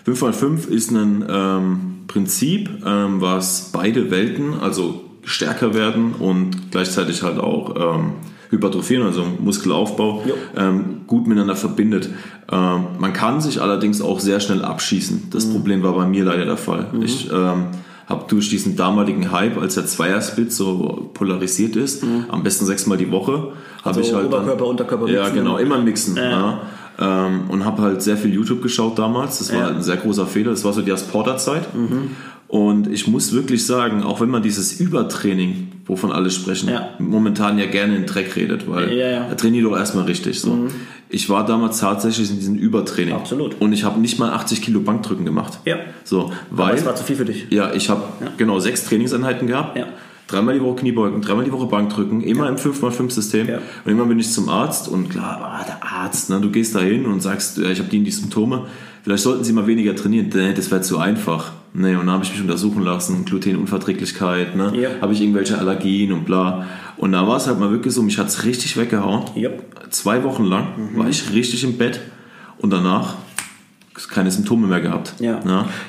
Speaker 2: 505 ist ein ähm, Prinzip, ähm, was beide Welten, also stärker werden und gleichzeitig halt auch ähm, Hypertrophieren, also Muskelaufbau, ähm, gut miteinander verbindet. Ähm, man kann sich allerdings auch sehr schnell abschießen. Das mhm. Problem war bei mir leider der Fall. Mhm. Ich ähm, habe durch diesen damaligen Hype, als der Zweier-Split so polarisiert ist, mhm. am besten sechsmal die Woche, also habe ich halt
Speaker 1: Oberkörper, dann, Unterkörper
Speaker 2: mixen. Ja, genau, immer mixen. Ja. ja. Ähm, und habe halt sehr viel YouTube geschaut damals. Das war ja. ein sehr großer Fehler. Das war so die Asporta-Zeit. Mhm. Und ich muss wirklich sagen, auch wenn man dieses Übertraining, wovon alle sprechen,
Speaker 1: Ja.
Speaker 2: momentan ja gerne in Dreck redet, weil
Speaker 1: Ja, ja.
Speaker 2: trainier doch erstmal richtig. So. Ich war damals tatsächlich in diesem Übertraining.
Speaker 1: Absolut.
Speaker 2: Und ich habe nicht mal 80 Kilo Bankdrücken gemacht.
Speaker 1: Ja.
Speaker 2: So,
Speaker 1: Aber
Speaker 2: weil
Speaker 1: das war zu viel für dich.
Speaker 2: ja, ich habe genau sechs Trainingseinheiten gehabt.
Speaker 1: Ja.
Speaker 2: Dreimal die Woche Kniebeugen, dreimal die Woche Bankdrücken, immer im 5x5-System.
Speaker 1: Ja.
Speaker 2: Und irgendwann bin ich zum Arzt und klar, ah, der Arzt, ne, du gehst da hin und sagst, ja, ich habe die und die Symptome. Vielleicht sollten Sie mal weniger trainieren. Nee, das wäre zu einfach. Nee, und dann habe ich mich untersuchen lassen, Glutenunverträglichkeit, ne?
Speaker 1: Ja.
Speaker 2: habe ich irgendwelche Allergien und bla. Und da war es halt mal wirklich so, mich hat es richtig weggehauen.
Speaker 1: Yep.
Speaker 2: Zwei Wochen lang war ich richtig im Bett und danach keine Symptome mehr gehabt.
Speaker 1: Ja.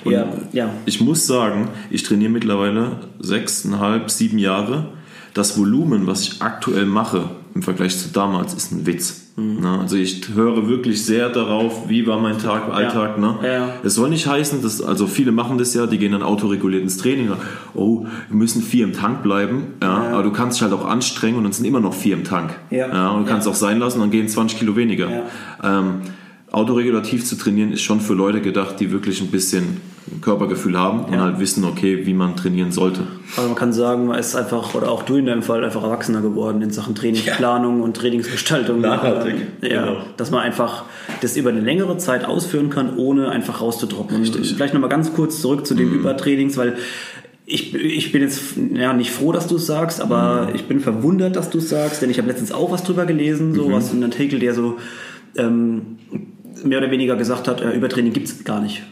Speaker 2: Und
Speaker 1: Ja, ja.
Speaker 2: Ich muss sagen, ich trainiere mittlerweile sechseinhalb, sieben Jahre. Das Volumen, was ich aktuell mache im Vergleich zu damals, ist ein Witz.
Speaker 1: Mhm.
Speaker 2: Ne? Also ich höre wirklich sehr darauf, wie war mein Tag, Alltag. Ne?
Speaker 1: Ja, ja.
Speaker 2: Es soll nicht heißen, dass, also viele machen das ja, die gehen dann autoreguliert ins Training. Oh, wir müssen vier im Tank bleiben. Ja, Aber du kannst dich halt auch anstrengen und dann sind immer noch vier im Tank.
Speaker 1: Ja.
Speaker 2: und du kannst auch sein lassen, dann gehen 20 Kilo weniger. Ähm, autoregulativ zu trainieren ist schon für Leute gedacht, die wirklich ein bisschen Körpergefühl haben und
Speaker 1: Ja.
Speaker 2: halt wissen, okay, wie man trainieren sollte.
Speaker 1: Also man kann sagen, man ist einfach, oder auch du in deinem Fall, einfach erwachsener geworden in Sachen Trainingsplanung und Trainingsgestaltung.
Speaker 2: Nachhaltig,
Speaker 1: Ja,
Speaker 2: genau.
Speaker 1: dass man einfach das über eine längere Zeit ausführen kann, ohne einfach rauszudroppen. Und vielleicht nochmal ganz kurz zurück zu den Übertrainings, weil ich, ich bin jetzt ja, nicht froh, dass du es sagst, aber ich bin verwundert, dass du es sagst, denn ich habe letztens auch was drüber gelesen, so was in einem Artikel, der so ähm, mehr oder weniger gesagt hat, äh, Übertraining gibt es gar nicht.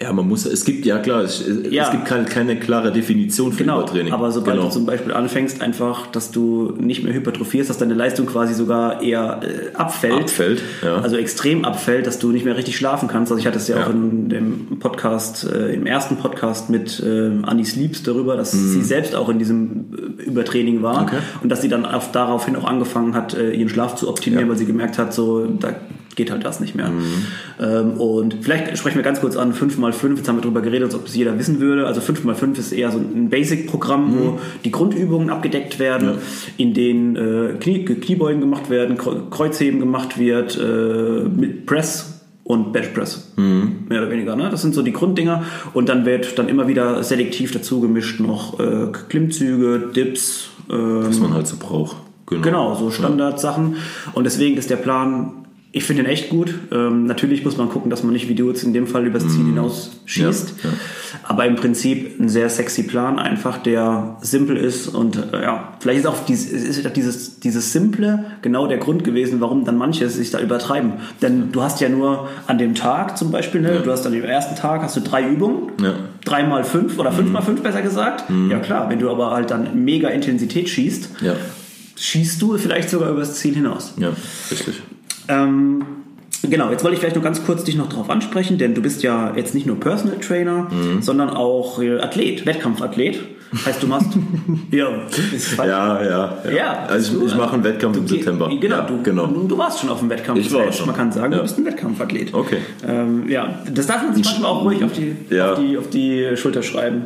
Speaker 2: Ja, man muss, es gibt, ja klar, es,
Speaker 1: Ja.
Speaker 2: es gibt keine, keine klare Definition für
Speaker 1: Genau,
Speaker 2: Übertraining.
Speaker 1: aber sobald
Speaker 2: genau.
Speaker 1: du zum Beispiel anfängst, einfach, dass du nicht mehr hypertrophierst, dass deine Leistung quasi sogar eher äh, abfällt,
Speaker 2: Abfällt, ja.
Speaker 1: also extrem abfällt, dass du nicht mehr richtig schlafen kannst. Also ich hatte es ja,
Speaker 2: Ja.
Speaker 1: auch in dem Podcast, äh, im ersten Podcast mit äh, Annie Sleeps darüber, dass sie selbst auch in diesem äh, Übertraining war
Speaker 2: Mhm. Okay.
Speaker 1: und dass sie dann auf, daraufhin auch angefangen hat, äh, ihren Schlaf zu optimieren, weil sie gemerkt hat, so da geht halt das nicht mehr.
Speaker 2: Mhm.
Speaker 1: Ähm, und vielleicht sprechen wir ganz kurz an 5x5, jetzt haben wir darüber geredet, als ob das jeder wissen würde. Also 5x5 ist eher so ein Basic-Programm, wo
Speaker 2: Mhm.
Speaker 1: die Grundübungen abgedeckt werden, in denen äh, Knie, Kniebeugen gemacht werden, Kreu- Kreuzheben gemacht wird, äh, mit Press und Benchpress.
Speaker 2: Mhm.
Speaker 1: Mehr oder weniger. Ne? Das sind so die Grunddinger. Und dann wird dann immer wieder selektiv dazu gemischt noch äh, Klimmzüge, Dips. ähm,
Speaker 2: was man halt so braucht. Genau,
Speaker 1: Genau, so Standardsachen. Und deswegen ist der Plan, ich finde ihn echt gut. Ähm, natürlich muss man gucken, dass man nicht wie du jetzt in dem Fall übers Ziel hinaus schießt.
Speaker 2: Ja, ja.
Speaker 1: Aber im Prinzip ein sehr sexy Plan, einfach der simpel ist. Und äh, ja, vielleicht ist auch dieses, ist auch dieses, dieses Simple genau der Grund gewesen, warum dann manche sich da übertreiben. Denn du hast ja nur an dem Tag zum Beispiel, ne, du hast an dem ersten Tag hast du drei Übungen.
Speaker 2: Ja.
Speaker 1: Drei mal fünf oder fünf mal fünf besser gesagt. Ja klar, wenn du aber halt dann mega Intensität schießt,
Speaker 2: Ja,
Speaker 1: schießt du vielleicht sogar übers Ziel hinaus.
Speaker 2: ja, richtig.
Speaker 1: Ähm, genau, jetzt wollte ich vielleicht noch ganz kurz dich noch darauf ansprechen, denn du bist ja jetzt nicht nur Personal Trainer,
Speaker 2: Mhm.
Speaker 1: sondern auch äh, Athlet, Wettkampfathlet. Heißt, du machst. ja.
Speaker 2: Ja, ja, ja.
Speaker 1: Ja,
Speaker 2: also
Speaker 1: du,
Speaker 2: ich, ich mache einen Wettkampf im September.
Speaker 1: Genau,
Speaker 2: ja,
Speaker 1: du,
Speaker 2: genau.
Speaker 1: Du, du warst schon auf dem Wettkampf.
Speaker 2: Ich war
Speaker 1: heißt,
Speaker 2: schon.
Speaker 1: Man kann sagen,
Speaker 2: Ja.
Speaker 1: du bist ein Wettkampfathlet.
Speaker 2: Okay.
Speaker 1: Ähm, ja, das darf man sich manchmal auch ruhig auf die, auf die, auf die Schulter schreiben.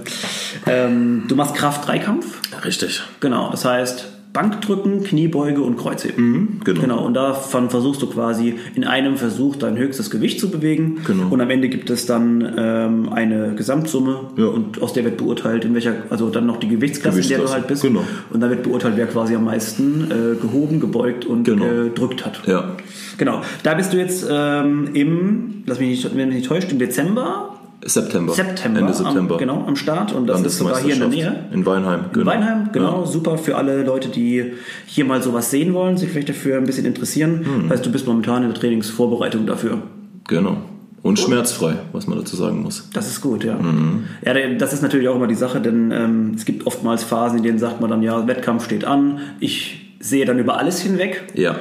Speaker 1: Ähm, du machst Kraft-Dreikampf.
Speaker 2: Richtig.
Speaker 1: Genau, das heißt Bankdrücken, Kniebeuge und Kreuzheben.
Speaker 2: genau.
Speaker 1: genau. Und davon versuchst du quasi in einem Versuch dein höchstes Gewicht zu bewegen.
Speaker 2: Genau.
Speaker 1: Und am Ende gibt es dann ähm, eine Gesamtsumme
Speaker 2: Ja.
Speaker 1: und aus der wird beurteilt, in welcher, also dann noch die Gewichtsklasse, in der du halt bist.
Speaker 2: genau.
Speaker 1: Und dann wird beurteilt, wer quasi am meisten äh, gehoben, gebeugt und
Speaker 2: Genau.
Speaker 1: gedrückt hat.
Speaker 2: Ja.
Speaker 1: Genau. Da bist du jetzt ähm, im, lass mich nicht, wenn mich nicht täuscht, im Dezember,
Speaker 2: September.
Speaker 1: September,
Speaker 2: Ende September.
Speaker 1: Am, genau, am Start. Und das ist sogar hier in der Nähe.
Speaker 2: In Weinheim.
Speaker 1: In Weinheim, genau,
Speaker 2: Ja.
Speaker 1: super für alle Leute, die hier mal sowas sehen wollen, sich vielleicht dafür ein bisschen interessieren.
Speaker 2: Hm.
Speaker 1: Heißt, du bist momentan in der Trainingsvorbereitung dafür.
Speaker 2: Genau. Und schmerzfrei, was man dazu sagen muss.
Speaker 1: Das ist gut, ja.
Speaker 2: Mhm.
Speaker 1: Ja, das ist natürlich auch immer die Sache, denn ähm, es gibt oftmals Phasen, in denen sagt man dann, ja, Wettkampf steht an, ich sehe dann über alles hinweg
Speaker 2: Ja.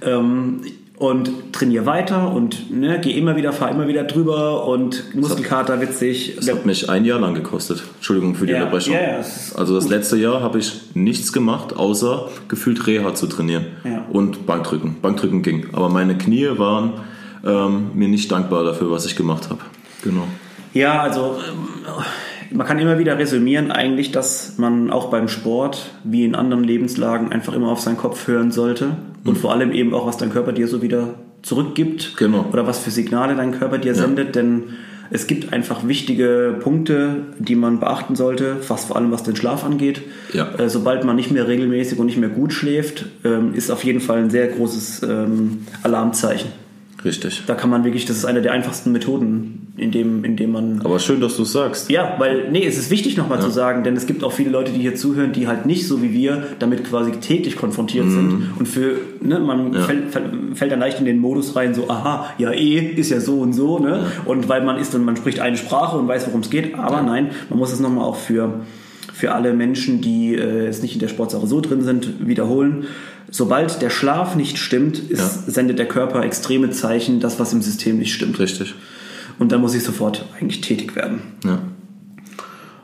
Speaker 1: ähm, und trainiere weiter und ne, gehe immer wieder, fahre immer wieder drüber und Muskelkater witzig.
Speaker 2: Das hat mich ein Jahr lang gekostet. Entschuldigung für die
Speaker 1: Ja,
Speaker 2: Unterbrechung.
Speaker 1: ja,
Speaker 2: also das letzte Jahr habe ich nichts gemacht, außer gefühlt Reha zu trainieren
Speaker 1: Ja.
Speaker 2: und Bankdrücken. Bankdrücken ging. Aber meine Knie waren ähm, mir nicht dankbar dafür, was ich gemacht habe. Genau.
Speaker 1: Ja, also ähm, man kann immer wieder resümieren eigentlich, dass man auch beim Sport wie in anderen Lebenslagen einfach immer auf seinen Kopf hören sollte und vor allem eben auch, was dein Körper dir so wieder zurückgibt
Speaker 2: Genau.
Speaker 1: oder was für Signale dein Körper dir sendet, denn Es gibt einfach wichtige Punkte, die man beachten sollte, fast vor allem was den Schlaf angeht.
Speaker 2: Ja.
Speaker 1: Äh, sobald man nicht mehr regelmäßig und nicht mehr gut schläft, ähm, ist auf jeden Fall ein sehr großes ähm, Alarmzeichen.
Speaker 2: Richtig.
Speaker 1: Da kann man wirklich, das ist eine der einfachsten Methoden, in dem, in dem man
Speaker 2: Aber schön, dass du es sagst.
Speaker 1: ja, weil, nee, es ist wichtig nochmal zu sagen, denn es gibt auch viele Leute, die hier zuhören, die halt nicht so wie wir damit quasi täglich konfrontiert sind. Und für, ne, man fällt, fällt, fällt dann leicht in den Modus rein, so, aha, ja, eh, ist ja so und so, ne? Und weil man ist und man spricht eine Sprache und weiß, worum es geht, aber nein, man muss es nochmal auch für, für alle Menschen, die äh, jetzt nicht in der Sportsache so drin sind, wiederholen. Sobald der Schlaf nicht stimmt, ist, sendet der Körper extreme Zeichen, das, was im System nicht stimmt.
Speaker 2: Richtig.
Speaker 1: Und dann muss ich sofort eigentlich tätig werden.
Speaker 2: Ja.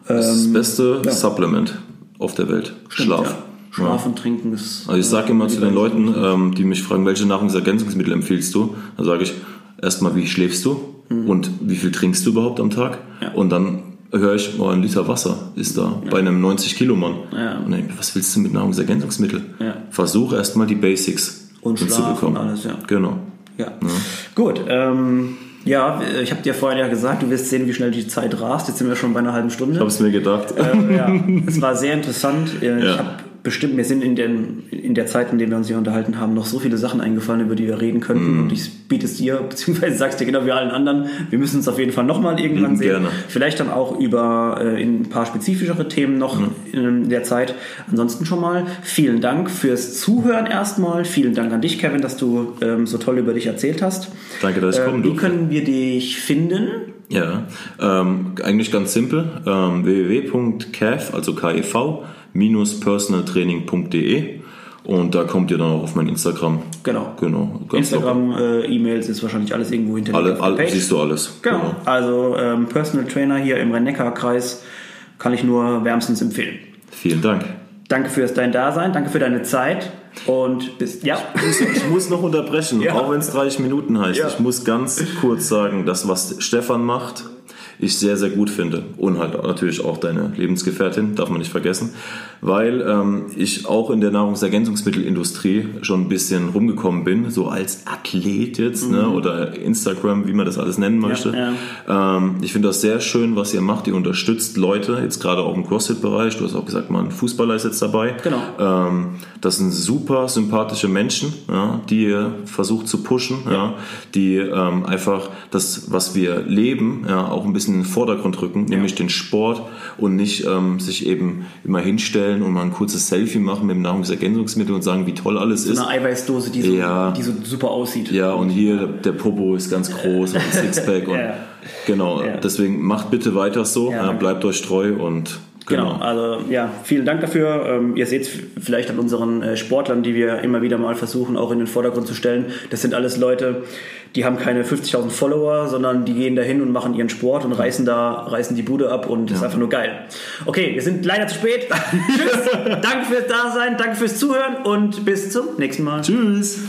Speaker 2: Das
Speaker 1: Ähm,
Speaker 2: beste Supplement auf der Welt. Schlaf.
Speaker 1: Ja. Schlaf und Trinken ist.
Speaker 2: Also ich sage immer zu den Leuten, ähm, die mich fragen, welche Nahrungsergänzungsmittel empfiehlst du? Dann sage ich erstmal, wie schläfst du und wie viel trinkst du überhaupt am Tag?
Speaker 1: Mhm. Ja.
Speaker 2: Und dann höre ich, oh, ein Liter Wasser ist da bei einem 90 Kilo Mann.
Speaker 1: Ja.
Speaker 2: Und dann was willst du mit Nahrungsergänzungsmitteln?
Speaker 1: Ja.
Speaker 2: Versuch erstmal die Basics
Speaker 1: Und und alles, ja.
Speaker 2: Genau.
Speaker 1: Ja. Gut. Ähm, ja, ich habe dir vorhin ja gesagt, du wirst sehen, wie schnell die Zeit rast. Jetzt sind wir schon bei einer halben Stunde.
Speaker 2: Ich habe es mir gedacht.
Speaker 1: äh, ja, es war sehr interessant. Äh, Ich
Speaker 2: Ja.
Speaker 1: habe bestimmt, mir sind in, den, in der Zeit, in der wir uns hier unterhalten haben, noch so viele Sachen eingefallen, über die wir reden könnten.
Speaker 2: Mhm.
Speaker 1: Und ich biete es dir, beziehungsweise sagst dir genau wie allen anderen, wir müssen uns auf jeden Fall nochmal irgendwann
Speaker 2: Mhm,
Speaker 1: sehen.
Speaker 2: gerne.
Speaker 1: Vielleicht dann auch über äh, in ein paar spezifischere Themen noch
Speaker 2: Mhm.
Speaker 1: in der Zeit. Ansonsten schon mal vielen Dank fürs Zuhören erstmal. Vielen Dank an dich, Kevin, dass du ähm, so toll über dich erzählt hast.
Speaker 2: Danke, dass ich
Speaker 1: Äh,
Speaker 2: kommen
Speaker 1: wie
Speaker 2: durfte.
Speaker 1: können wir dich finden?
Speaker 2: Ja, ähm, eigentlich ganz simpel. Ähm, www.kev, also KEV, personaltraining.de und da kommt ihr dann auch auf mein Instagram.
Speaker 1: Genau.
Speaker 2: Genau. Ganz
Speaker 1: Instagram, äh, E-Mails ist wahrscheinlich alles irgendwo hinterlegt.
Speaker 2: Alle,
Speaker 1: der
Speaker 2: alle,
Speaker 1: Page.
Speaker 2: siehst du alles.
Speaker 1: Genau. Also ähm, Personal Trainer hier im Rhein-Neckar-Kreis kann ich nur wärmstens empfehlen.
Speaker 2: Vielen Dank.
Speaker 1: Danke fürs dein Dasein, danke für deine Zeit und bis ja.
Speaker 2: Ich muss noch unterbrechen,
Speaker 1: Ja.
Speaker 2: auch wenn es 30 Minuten heißt.
Speaker 1: Ja.
Speaker 2: Ich muss ganz kurz sagen, das, was Stefan macht, ich sehr, sehr gut finde. Und halt natürlich auch deine Lebensgefährtin, darf man nicht vergessen. Weil ähm, ich auch in der Nahrungsergänzungsmittelindustrie schon ein bisschen rumgekommen bin, so als Athlet jetzt, ne, oder Instagram, wie man das alles nennen möchte.
Speaker 1: Mhm. ja.
Speaker 2: Ähm, ich finde das sehr schön, was ihr macht. Ihr unterstützt Leute, jetzt gerade auch im CrossFit-Bereich. Du hast auch gesagt, mal ein Fußballer ist jetzt dabei.
Speaker 1: Genau.
Speaker 2: Ähm, das sind super sympathische Menschen, ja, die ihr versucht zu pushen, ja. die ähm, einfach das, was wir leben, ja, auch ein bisschen in den Vordergrund rücken, nämlich den Sport und nicht ähm, sich eben immer hinstellen und mal ein kurzes Selfie machen mit dem Nahrungsergänzungsmittel und sagen, wie toll alles ist.
Speaker 1: Eine Eiweißdose, die so,
Speaker 2: Ja.
Speaker 1: die so super aussieht.
Speaker 2: Ja, und hier der, Popo ist ganz groß und ein Sixpack und
Speaker 1: Ja.
Speaker 2: genau.
Speaker 1: Ja.
Speaker 2: Deswegen macht bitte weiter so,
Speaker 1: Ja,
Speaker 2: ja, bleibt euch treu und
Speaker 1: Genau, also ja, vielen Dank dafür. Ähm, ihr seht vielleicht an unseren äh, Sportlern, die wir immer wieder mal versuchen, auch in den Vordergrund zu stellen. Das sind alles Leute, die haben keine 50.000 Follower, sondern die gehen dahin und machen ihren Sport und reißen da, reißen die Bude ab und das ist einfach nur geil. Okay, wir sind leider zu spät. Tschüss, danke fürs Dasein, danke fürs Zuhören und bis zum nächsten Mal.
Speaker 2: Tschüss.